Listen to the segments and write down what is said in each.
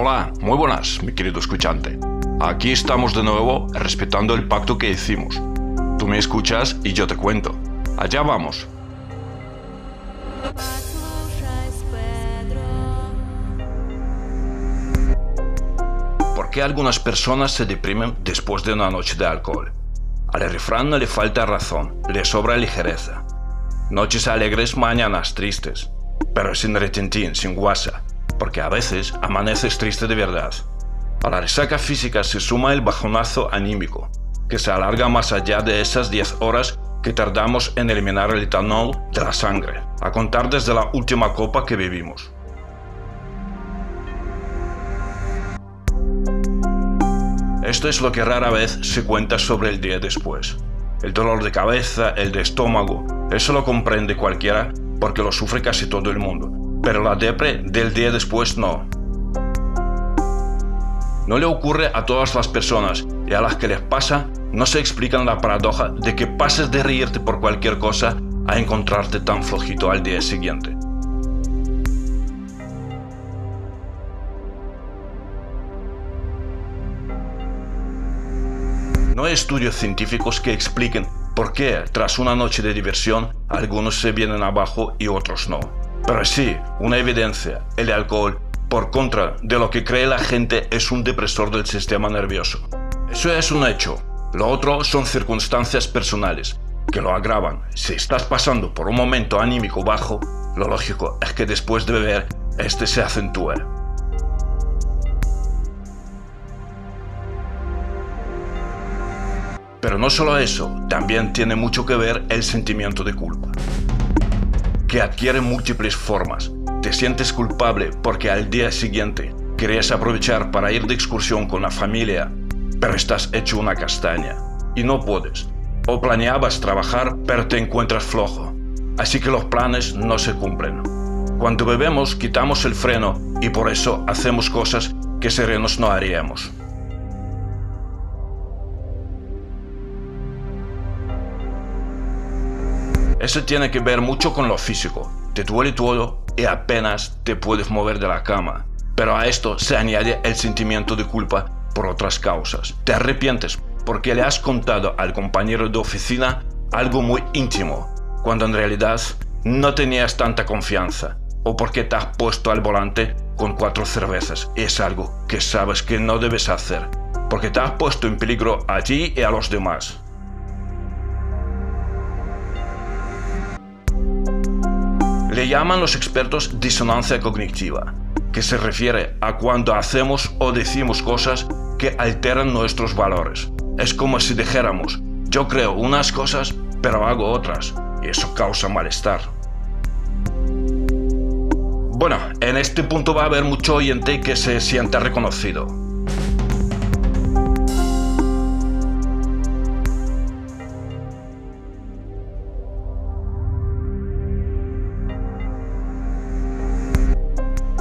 Hola, muy buenas, mi querido escuchante. Aquí estamos de nuevo respetando el pacto que hicimos. Tú me escuchas y yo te cuento. Allá vamos. ¿Por qué algunas personas se deprimen después de una noche de alcohol? Al refrán no le falta razón, le sobra ligereza. Noches alegres, mañanas tristes, pero sin retentín, sin guasa, porque a veces amaneces triste de verdad. A la resaca física se suma el bajonazo anímico, que se alarga más allá de esas 10 horas que tardamos en eliminar el etanol de la sangre, a contar desde la última copa que bebimos. Esto es lo que rara vez se cuenta sobre el día después. El dolor de cabeza, el de estómago, eso lo comprende cualquiera porque lo sufre casi todo el mundo. Pero la depre del día después no. No le ocurre a todas las personas y a las que les pasa no se explican la paradoja de que pases de reírte por cualquier cosa a encontrarte tan flojito al día siguiente. No hay estudios científicos que expliquen por qué tras una noche de diversión algunos se vienen abajo y otros no. Pero sí, una evidencia, el alcohol, por contra de lo que cree la gente, es un depresor del sistema nervioso. Eso es un hecho. Lo otro son circunstancias personales, que lo agravan. Si estás pasando por un momento anímico bajo, lo lógico es que después de beber, este se acentúe. Pero no solo eso, también tiene mucho que ver el sentimiento de culpa, que adquiere múltiples formas. Te sientes culpable porque al día siguiente querías aprovechar para ir de excursión con la familia, pero estás hecho una castaña y no puedes. O planeabas trabajar, pero te encuentras flojo. Así que los planes no se cumplen. Cuando bebemos quitamos el freno y por eso hacemos cosas que serenos no haríamos. Eso tiene que ver mucho con lo físico. Te duele todo y apenas te puedes mover de la cama. Pero a esto se añade el sentimiento de culpa por otras causas. Te arrepientes porque le has contado al compañero de oficina algo muy íntimo, cuando en realidad no tenías tanta confianza. O porque te has puesto al volante con cuatro cervezas. Es algo que sabes que no debes hacer. Porque te has puesto en peligro a ti y a los demás. Le llaman los expertos disonancia cognitiva, que se refiere a cuando hacemos o decimos cosas que alteran nuestros valores. Es como si dijéramos, yo creo unas cosas, pero hago otras, y eso causa malestar. Bueno, en este punto va a haber mucho oyente que se sienta reconocido.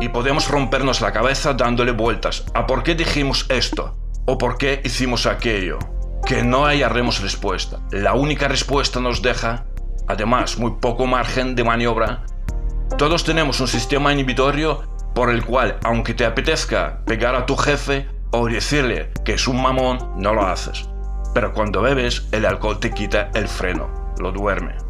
Y podemos rompernos la cabeza dándole vueltas a por qué dijimos esto o por qué hicimos aquello. Que no hallaremos respuesta. La única respuesta nos deja, además, muy poco margen de maniobra. Todos tenemos un sistema inhibitorio por el cual, aunque te apetezca pegar a tu jefe o decirle que es un mamón, no lo haces. Pero cuando bebes, el alcohol te quita el freno, lo duerme.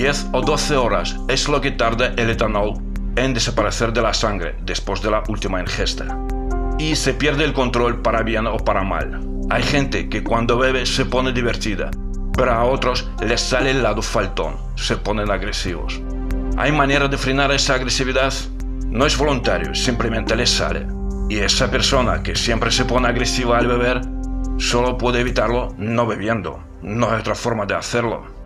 10 o 12 horas es lo que tarda el etanol en desaparecer de la sangre después de la última ingesta. Y se pierde el control para bien o para mal. Hay gente que cuando bebe se pone divertida, pero a otros les sale el lado faltón, se ponen agresivos. ¿Hay manera de frenar esa agresividad? No es voluntario, simplemente les sale. Y esa persona que siempre se pone agresiva al beber, solo puede evitarlo no bebiendo. No hay otra forma de hacerlo.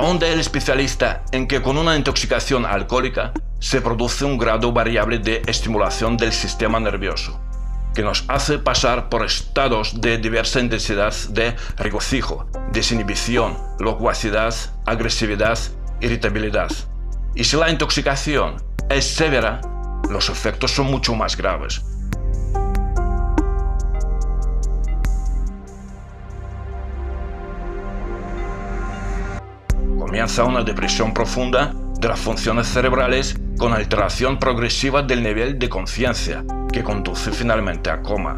Ahonda el especialista en que con una intoxicación alcohólica se produce un grado variable de estimulación del sistema nervioso, que nos hace pasar por estados de diversa intensidad de regocijo, desinhibición, locuacidad, agresividad, irritabilidad. Y si la intoxicación es severa, los efectos son mucho más graves, comienza una depresión profunda de las funciones cerebrales con alteración progresiva del nivel de conciencia, que conduce finalmente a coma.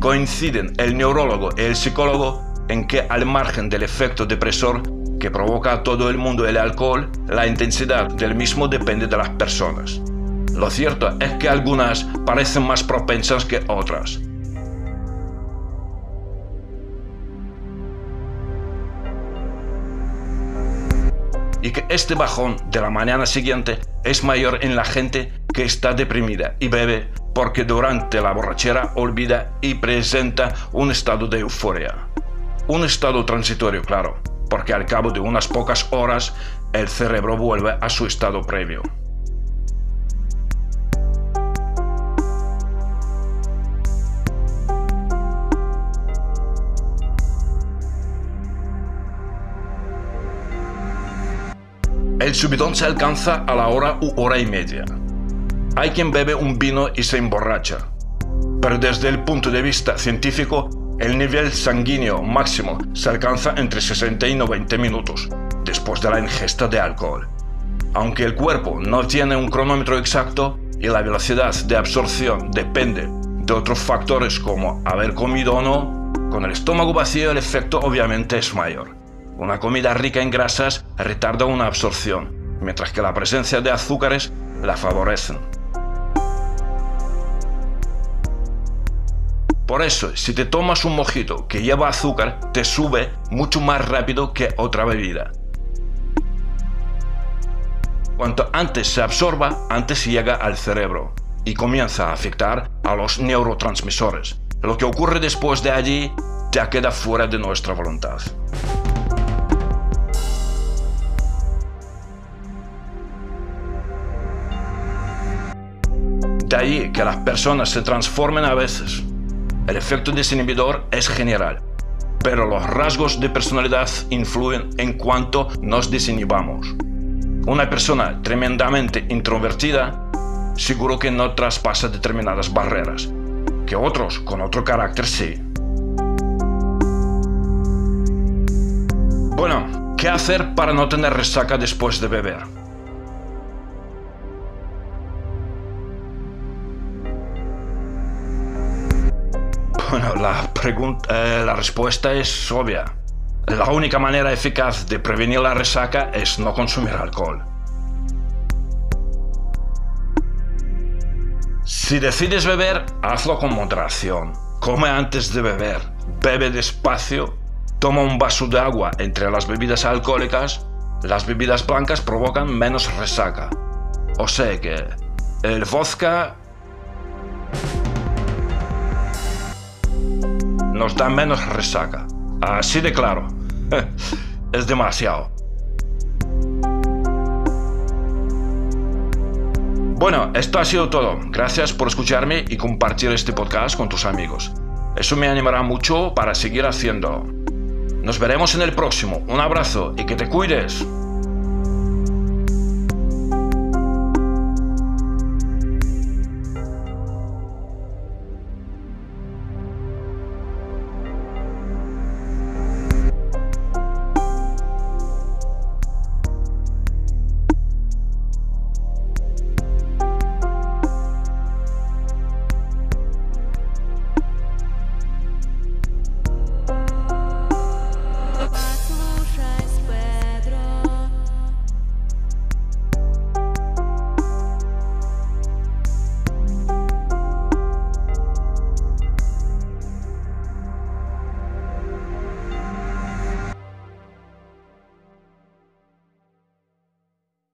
Coinciden el neurólogo y el psicólogo en que al margen del efecto depresor que provoca a todo el mundo el alcohol, la intensidad del mismo depende de las personas. Lo cierto es que algunas parecen más propensas que otras. Y que este bajón de la mañana siguiente es mayor en la gente que está deprimida y bebe porque durante la borrachera olvida y presenta un estado de euforia. Un estado transitorio, claro, porque al cabo de unas pocas horas el cerebro vuelve a su estado previo. El subidón se alcanza a la hora u hora y media. Hay quien bebe un vino y se emborracha. Pero desde el punto de vista científico, el nivel sanguíneo máximo se alcanza entre 60 y 90 minutos después de la ingesta de alcohol. Aunque el cuerpo no tiene un cronómetro exacto y la velocidad de absorción depende de otros factores como haber comido o no, con el estómago vacío el efecto obviamente es mayor. Una comida rica en grasas retarda una absorción, mientras que la presencia de azúcares la favorecen. Por eso, si te tomas un mojito que lleva azúcar, te sube mucho más rápido que otra bebida. Cuanto antes se absorba, antes llega al cerebro y comienza a afectar a los neurotransmisores. Lo que ocurre después de allí ya queda fuera de nuestra voluntad. De ahí que las personas se transformen a veces. El efecto desinhibidor es general, pero los rasgos de personalidad influyen en cuanto nos desinhibamos. Una persona tremendamente introvertida seguro que no traspasa determinadas barreras, que otros con otro carácter sí. Bueno, ¿qué hacer para no tener resaca después de beber? La, pregunta, eh, la respuesta es obvia. La única manera eficaz de prevenir la resaca es no consumir alcohol. Si decides beber, hazlo con moderación. Come antes de beber, bebe despacio, toma un vaso de agua entre las bebidas alcohólicas. Las bebidas blancas provocan menos resaca. O sea que el vodka nos da menos resaca. Así de claro. es demasiado. Bueno, esto ha sido todo. Gracias por escucharme y compartir este podcast con tus amigos. Eso me animará mucho para seguir haciendo. Nos veremos en el próximo. Un abrazo y que te cuides.